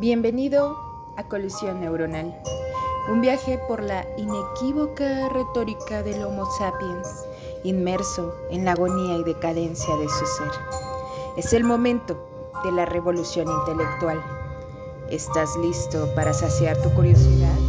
Bienvenido a Colisión Neuronal, un viaje por la inequívoca retórica del Homo sapiens, inmerso en la agonía y decadencia de su ser. Es el momento de la revolución intelectual. ¿Estás listo para saciar tu curiosidad?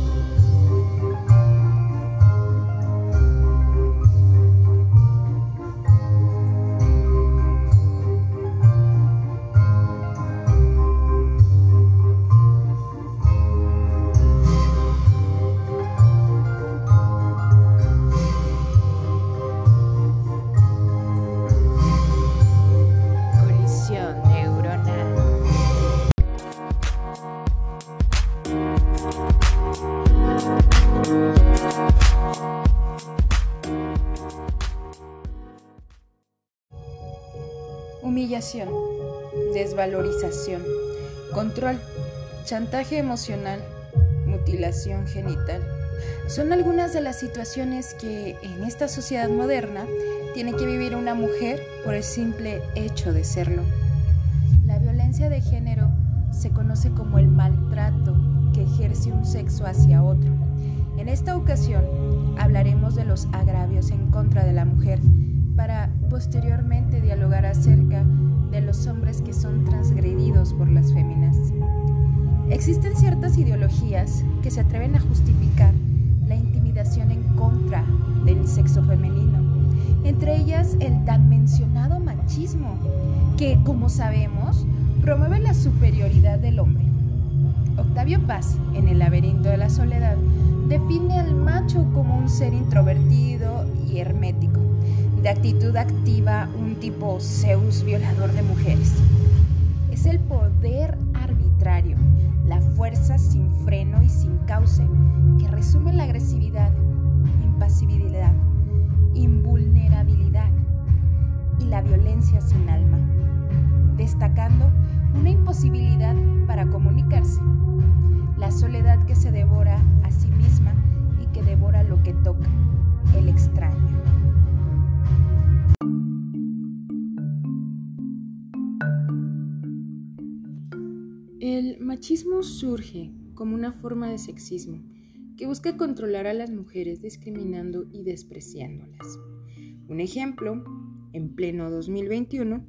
Desvalorización, control, chantaje emocional, mutilación genital. Son algunas de las situaciones que en esta sociedad moderna tiene que vivir una mujer por el simple hecho de serlo. La violencia de género se conoce como el maltrato que ejerce un sexo hacia otro. En esta ocasión hablaremos de los agravios en contra de la mujer para posteriormente dialogar acerca de los hombres que son transgredidos por las féminas. Existen ciertas ideologías que se atreven a justificar la intimidación en contra del sexo femenino, entre ellas el tan mencionado machismo, que, como sabemos, promueve la superioridad del hombre. Octavio Paz, en El laberinto de la soledad, define al macho como un ser introvertido y hermético, de actitud activa, un tipo Zeus violador de mujeres. Es el poder arbitrario, la fuerza sin freno y sin cauce, que resume la agresividad, impasibilidad, invulnerabilidad y la violencia sin alma, destacando una imposibilidad para comunicarse, la soledad que se devora a sí misma y que devora lo que machismo surge como una forma de sexismo que busca controlar a las mujeres discriminando y despreciándolas. Un ejemplo, en pleno 2021,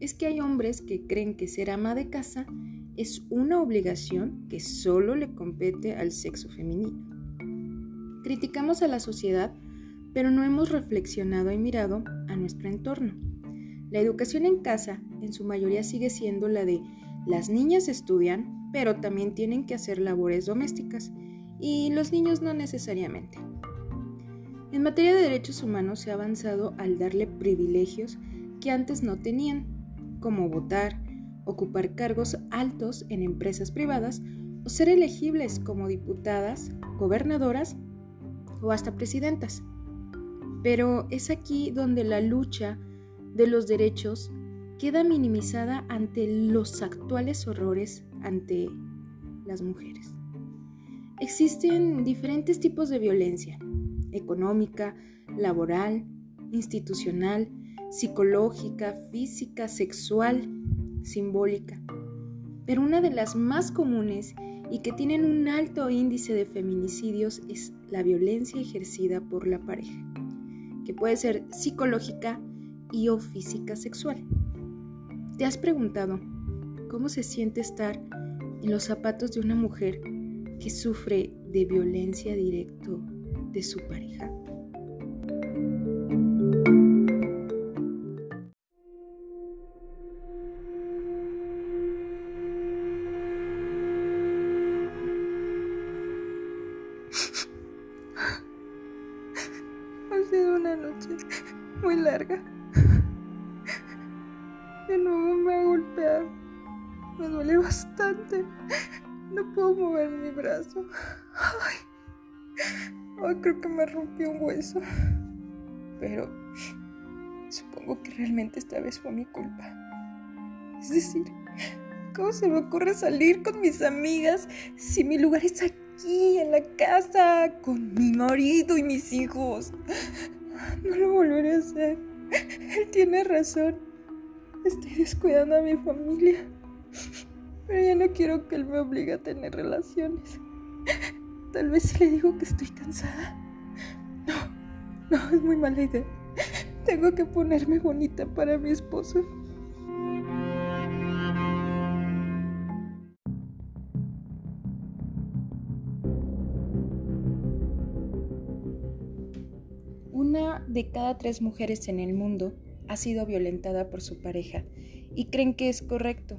es que hay hombres que creen que ser ama de casa es una obligación que solo le compete al sexo femenino. Criticamos a la sociedad, pero no hemos reflexionado y mirado a nuestro entorno. La educación en casa en su mayoría sigue siendo la de las niñas estudian, pero también tienen que hacer labores domésticas, y los niños no necesariamente. En materia de derechos humanos se ha avanzado al darle privilegios que antes no tenían, como votar, ocupar cargos altos en empresas privadas o ser elegibles como diputadas, gobernadoras o hasta presidentas. Pero es aquí donde la lucha de los derechos queda minimizada ante los actuales horrores ante las mujeres. Existen diferentes tipos de violencia, económica, laboral, institucional, psicológica, física, sexual, simbólica. Pero una de las más comunes y que tienen un alto índice de feminicidios es la violencia ejercida por la pareja, que puede ser psicológica y o física sexual. ¿Te has preguntado cómo se siente estar en los zapatos de una mujer que sufre de violencia directo de su pareja? Rompió un hueso. Pero supongo que realmente esta vez fue mi culpa. Es decir, ¿cómo se me ocurre salir con mis amigas si mi lugar es aquí, en la casa, con mi marido y mis hijos? No lo volveré a hacer. Él tiene razón. Estoy descuidando a mi familia. pero ya no quiero que él me obligue a tener relaciones. Tal vez si le digo que estoy cansada. No, es muy mala idea. Tengo que ponerme bonita para mi esposo. Una de cada tres mujeres en el mundo ha sido violentada por su pareja y creen que es correcto,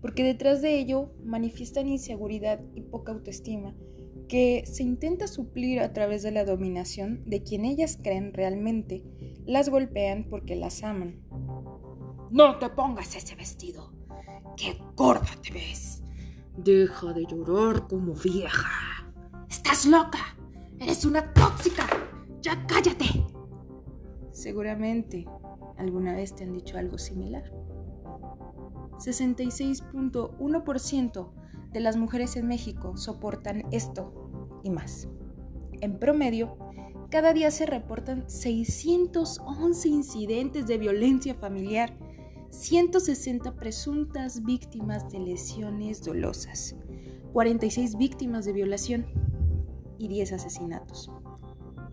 porque detrás de ello manifiestan inseguridad y poca autoestima que se intenta suplir a través de la dominación de quien ellas creen realmente, las golpean porque las aman. No te pongas ese vestido. ¡Qué gorda te ves! Deja de llorar como vieja. ¡Estás loca! ¡Eres una tóxica! ¡Ya cállate! Seguramente alguna vez te han dicho algo similar. 66.1% de las mujeres en México soportan esto y más. En promedio, cada día se reportan 611 incidentes de violencia familiar, 160 presuntas víctimas de lesiones dolosas, 46 víctimas de violación y 10 asesinatos,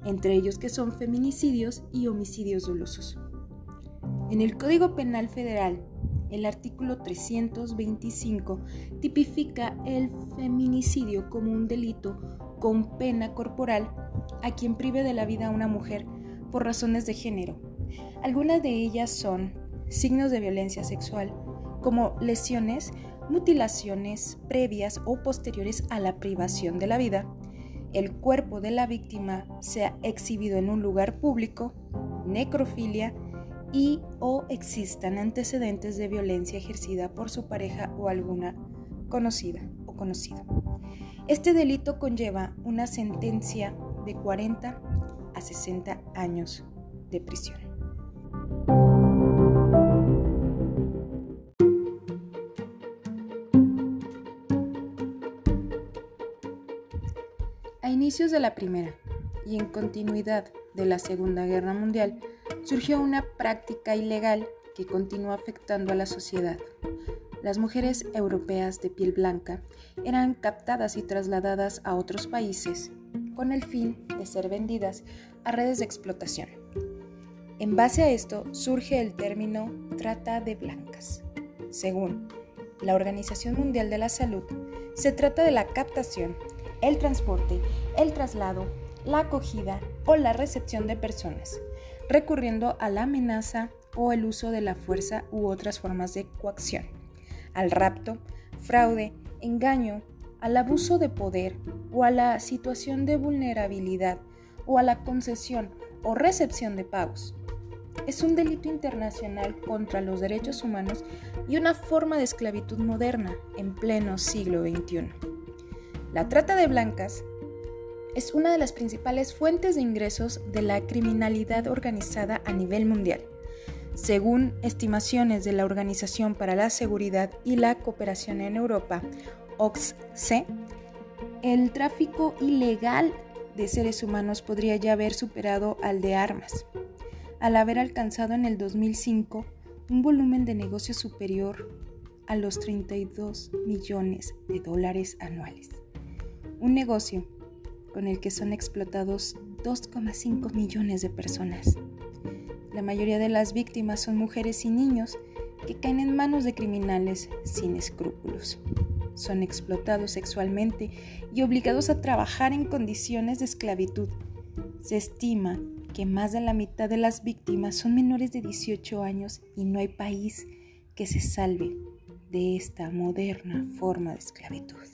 entre ellos que son feminicidios y homicidios dolosos. En el Código Penal Federal el artículo 325 tipifica el feminicidio como un delito con pena corporal a quien prive de la vida a una mujer por razones de género. Algunas de ellas son signos de violencia sexual, como lesiones, mutilaciones previas o posteriores a la privación de la vida, el cuerpo de la víctima sea exhibido en un lugar público, necrofilia, y o existan antecedentes de violencia ejercida por su pareja o alguna conocida o conocido. Este delito conlleva una sentencia de 40 a 60 años de prisión. A inicios de la Primera y en continuidad de la Segunda Guerra Mundial, surgió una práctica ilegal que continúa afectando a la sociedad. Las mujeres europeas de piel blanca eran captadas y trasladadas a otros países con el fin de ser vendidas a redes de explotación. En base a esto surge el término trata de blancas. Según la Organización Mundial de la Salud, se trata de la captación, el transporte, el traslado, la acogida o la recepción de personas recurriendo a la amenaza o el uso de la fuerza u otras formas de coacción, al rapto, fraude, engaño, al abuso de poder o a la situación de vulnerabilidad o a la concesión o recepción de pagos. Es un delito internacional contra los derechos humanos y una forma de esclavitud moderna en pleno siglo XXI. La trata de blancas es una de las principales fuentes de ingresos de la criminalidad organizada a nivel mundial. Según estimaciones de la Organización para la Seguridad y la Cooperación en Europa, OXC, el tráfico ilegal de seres humanos podría ya haber superado al de armas, al haber alcanzado en el 2005 un volumen de negocio superior a los 32 millones de dólares anuales. Un negocio con el que son explotados 2,5 millones de personas. La mayoría de las víctimas son mujeres y niños que caen en manos de criminales sin escrúpulos. Son explotados sexualmente y obligados a trabajar en condiciones de esclavitud. Se estima que más de la mitad de las víctimas son menores de 18 años y no hay país que se salve de esta moderna forma de esclavitud.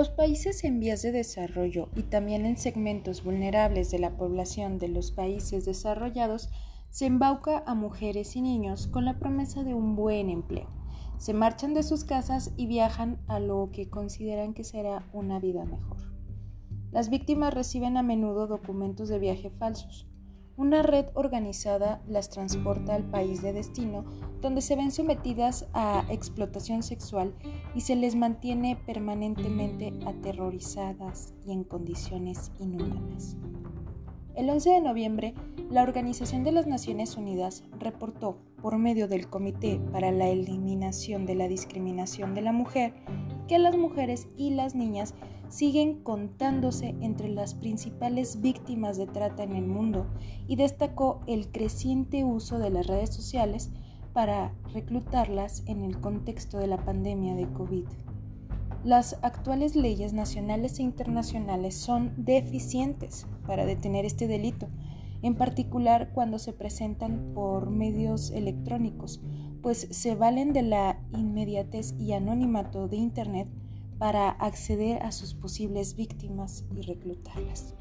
Los países en vías de desarrollo y también en segmentos vulnerables de la población de los países desarrollados, se embauca a mujeres y niños con la promesa de un buen empleo. Se marchan de sus casas y viajan a lo que consideran que será una vida mejor. Las víctimas reciben a menudo documentos de viaje falsos, una red organizada las transporta al país de destino, donde se ven sometidas a explotación sexual y se les mantiene permanentemente aterrorizadas y en condiciones inhumanas. El 11 de noviembre, la Organización de las Naciones Unidas reportó, por medio del Comité para la Eliminación de la Discriminación de la Mujer, que las mujeres y las niñas siguen contándose entre las principales víctimas de trata en el mundo y destacó el creciente uso de las redes sociales para reclutarlas en el contexto de la pandemia de COVID. Las actuales leyes nacionales e internacionales son deficientes para detener este delito, en particular cuando se presentan por medios electrónicos, pues se valen de la inmediatez y anonimato de Internet para acceder a sus posibles víctimas y reclutarlas.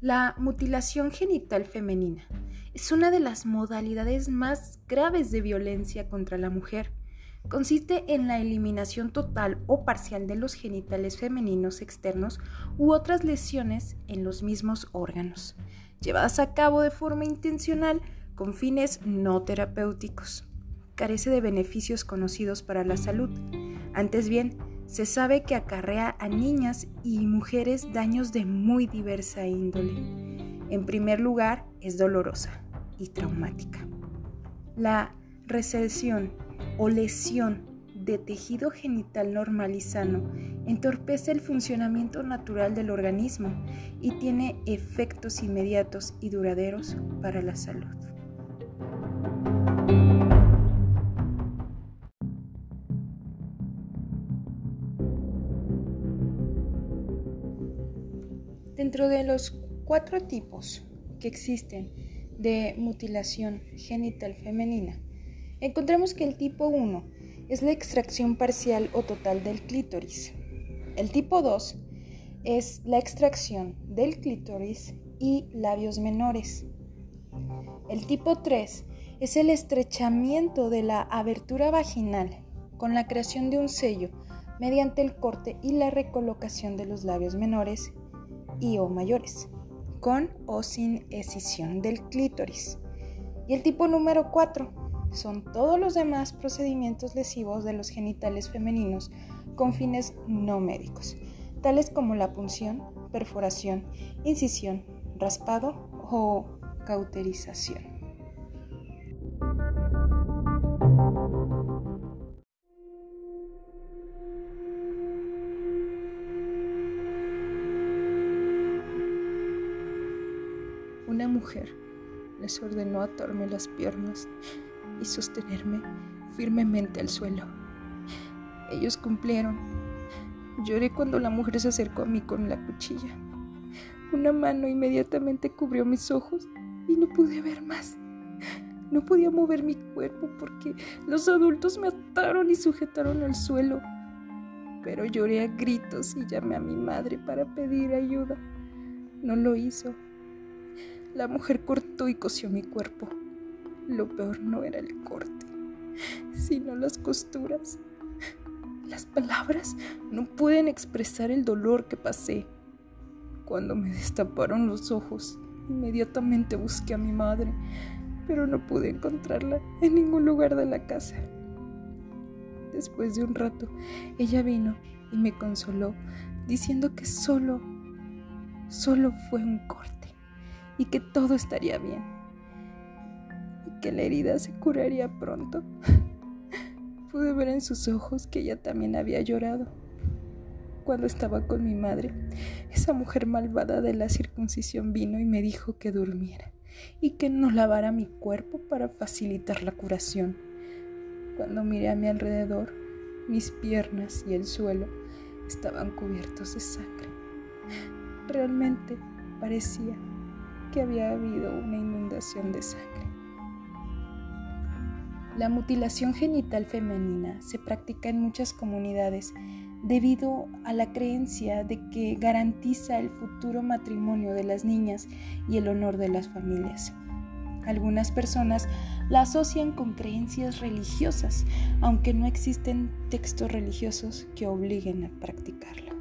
La mutilación genital femenina es una de las modalidades más graves de violencia contra la mujer. Consiste en la eliminación total o parcial de los genitales femeninos externos u otras lesiones en los mismos órganos, llevadas a cabo de forma intencional con fines no terapéuticos. Carece de beneficios conocidos para la salud. Antes bien, se sabe que acarrea a niñas y mujeres daños de muy diversa índole. En primer lugar, es dolorosa y traumática. La recesión o lesión de tejido genital normal y sano entorpece el funcionamiento natural del organismo y tiene efectos inmediatos y duraderos para la salud. Dentro de los cuatro tipos que existen de mutilación genital femenina, encontramos que el tipo 1 es la extracción parcial o total del clítoris. El tipo 2 es la extracción del clítoris y labios menores. El tipo 3 es el estrechamiento de la abertura vaginal con la creación de un sello mediante el corte y la recolocación de los labios menores y o mayores con o sin escisión del clítoris. Y el tipo número 4 son todos los demás procedimientos lesivos de los genitales femeninos con fines no médicos, tales como la punción, perforación, incisión, raspado o cauterización. una mujer les ordenó atarme las piernas y sostenerme firmemente al suelo. Ellos cumplieron. Lloré cuando la mujer se acercó a mí con la cuchilla. Una mano inmediatamente cubrió mis ojos y no pude ver más. No podía mover mi cuerpo porque los adultos me ataron y sujetaron al suelo. Pero lloré a gritos y llamé a mi madre para pedir ayuda. No lo hizo la mujer cortó y cosió mi cuerpo. Lo peor no era el corte, sino las costuras. Las palabras no pueden expresar el dolor que pasé. Cuando me destaparon los ojos, inmediatamente busqué a mi madre, pero no pude encontrarla en ningún lugar de la casa. Después de un rato, ella vino y me consoló, diciendo que solo, solo fue un corte y que todo estaría bien que la herida se curaría pronto. Pude ver en sus ojos que ella también había llorado cuando estaba con mi madre. Esa mujer malvada de la circuncisión vino y me dijo que durmiera y que no lavara mi cuerpo para facilitar la curación. Cuando miré a mi alrededor, mis piernas y el suelo estaban cubiertos de sangre. Realmente parecía había habido una inundación de sangre. La mutilación genital femenina se practica en muchas comunidades debido a la creencia de que garantiza el futuro matrimonio de las niñas y el honor de las familias. Algunas personas la asocian con creencias religiosas, aunque no existen textos religiosos que obliguen a practicarla.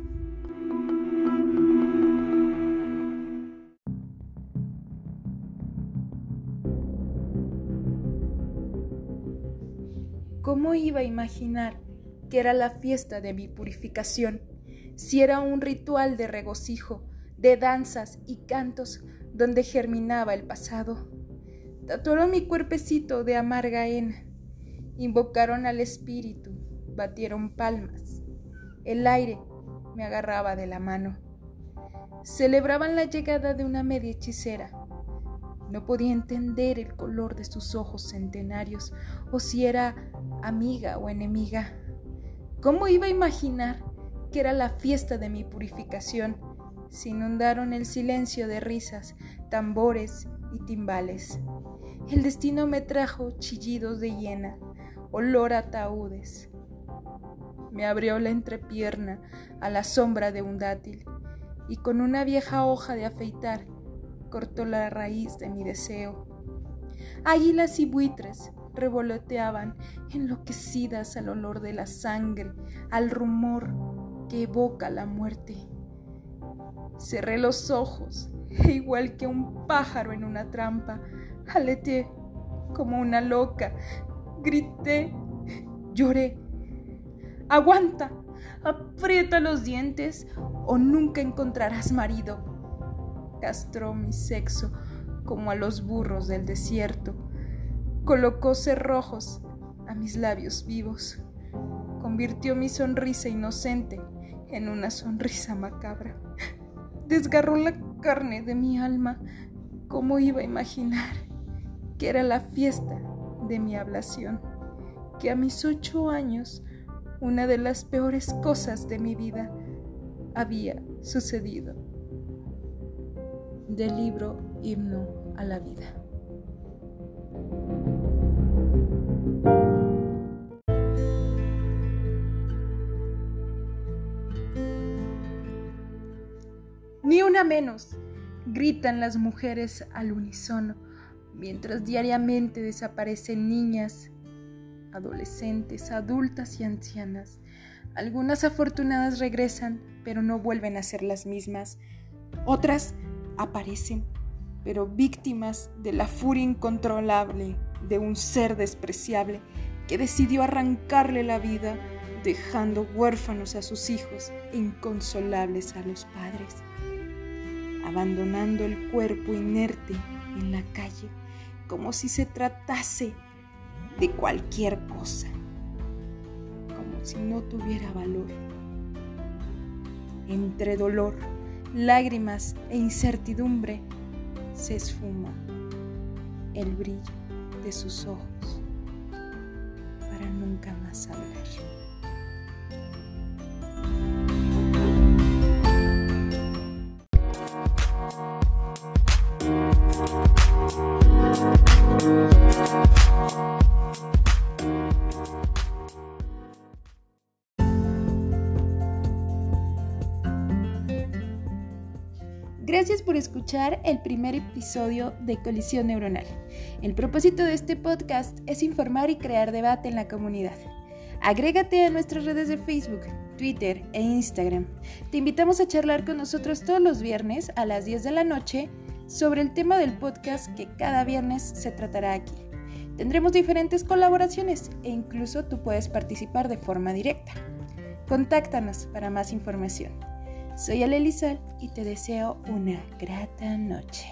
¿Cómo iba a imaginar que era la fiesta de mi purificación, si era un ritual de regocijo, de danzas y cantos donde germinaba el pasado. Tatuaron mi cuerpecito de amarga hena, invocaron al espíritu, batieron palmas. El aire me agarraba de la mano. Celebraban la llegada de una media hechicera. No podía entender el color de sus ojos centenarios o si era amiga o enemiga. ¿Cómo iba a imaginar que era la fiesta de mi purificación? Se inundaron el silencio de risas, tambores y timbales. El destino me trajo chillidos de hiena, olor a ataúdes. Me abrió la entrepierna a la sombra de un dátil y con una vieja hoja de afeitar cortó la raíz de mi deseo. Águilas y buitres revoloteaban enloquecidas al olor de la sangre, al rumor que evoca la muerte. Cerré los ojos e igual que un pájaro en una trampa, aleteé como una loca, grité, lloré. Aguanta, aprieta los dientes o nunca encontrarás marido. Castró mi sexo como a los burros del desierto. Colocó cerrojos a mis labios vivos. Convirtió mi sonrisa inocente en una sonrisa macabra. Desgarró la carne de mi alma. ¿Cómo iba a imaginar que era la fiesta de mi ablación? Que a mis ocho años una de las peores cosas de mi vida había sucedido. Del libro Himno a la Vida. Ni una menos, gritan las mujeres al unísono, mientras diariamente desaparecen niñas, adolescentes, adultas y ancianas. Algunas afortunadas regresan, pero no vuelven a ser las mismas. Otras aparecen, pero víctimas de la furia incontrolable de un ser despreciable que decidió arrancarle la vida, dejando huérfanos a sus hijos, inconsolables a los padres, abandonando el cuerpo inerte en la calle, como si se tratase de cualquier cosa, como si no tuviera valor. Entre dolor, lágrimas e incertidumbre se esfuma el brillo de sus ojos para nunca más hablar. El primer episodio de Colisión Neuronal. El propósito de este podcast es informar y crear debate en la comunidad. Agrégate a nuestras redes de Facebook, Twitter e Instagram. Te invitamos a charlar con nosotros todos los viernes a las 10 de la noche sobre el tema del podcast que cada viernes se tratará aquí. Tendremos diferentes colaboraciones e incluso tú puedes participar de forma directa. Contáctanos para más información. Soy Ale Elizal y te deseo una grata noche.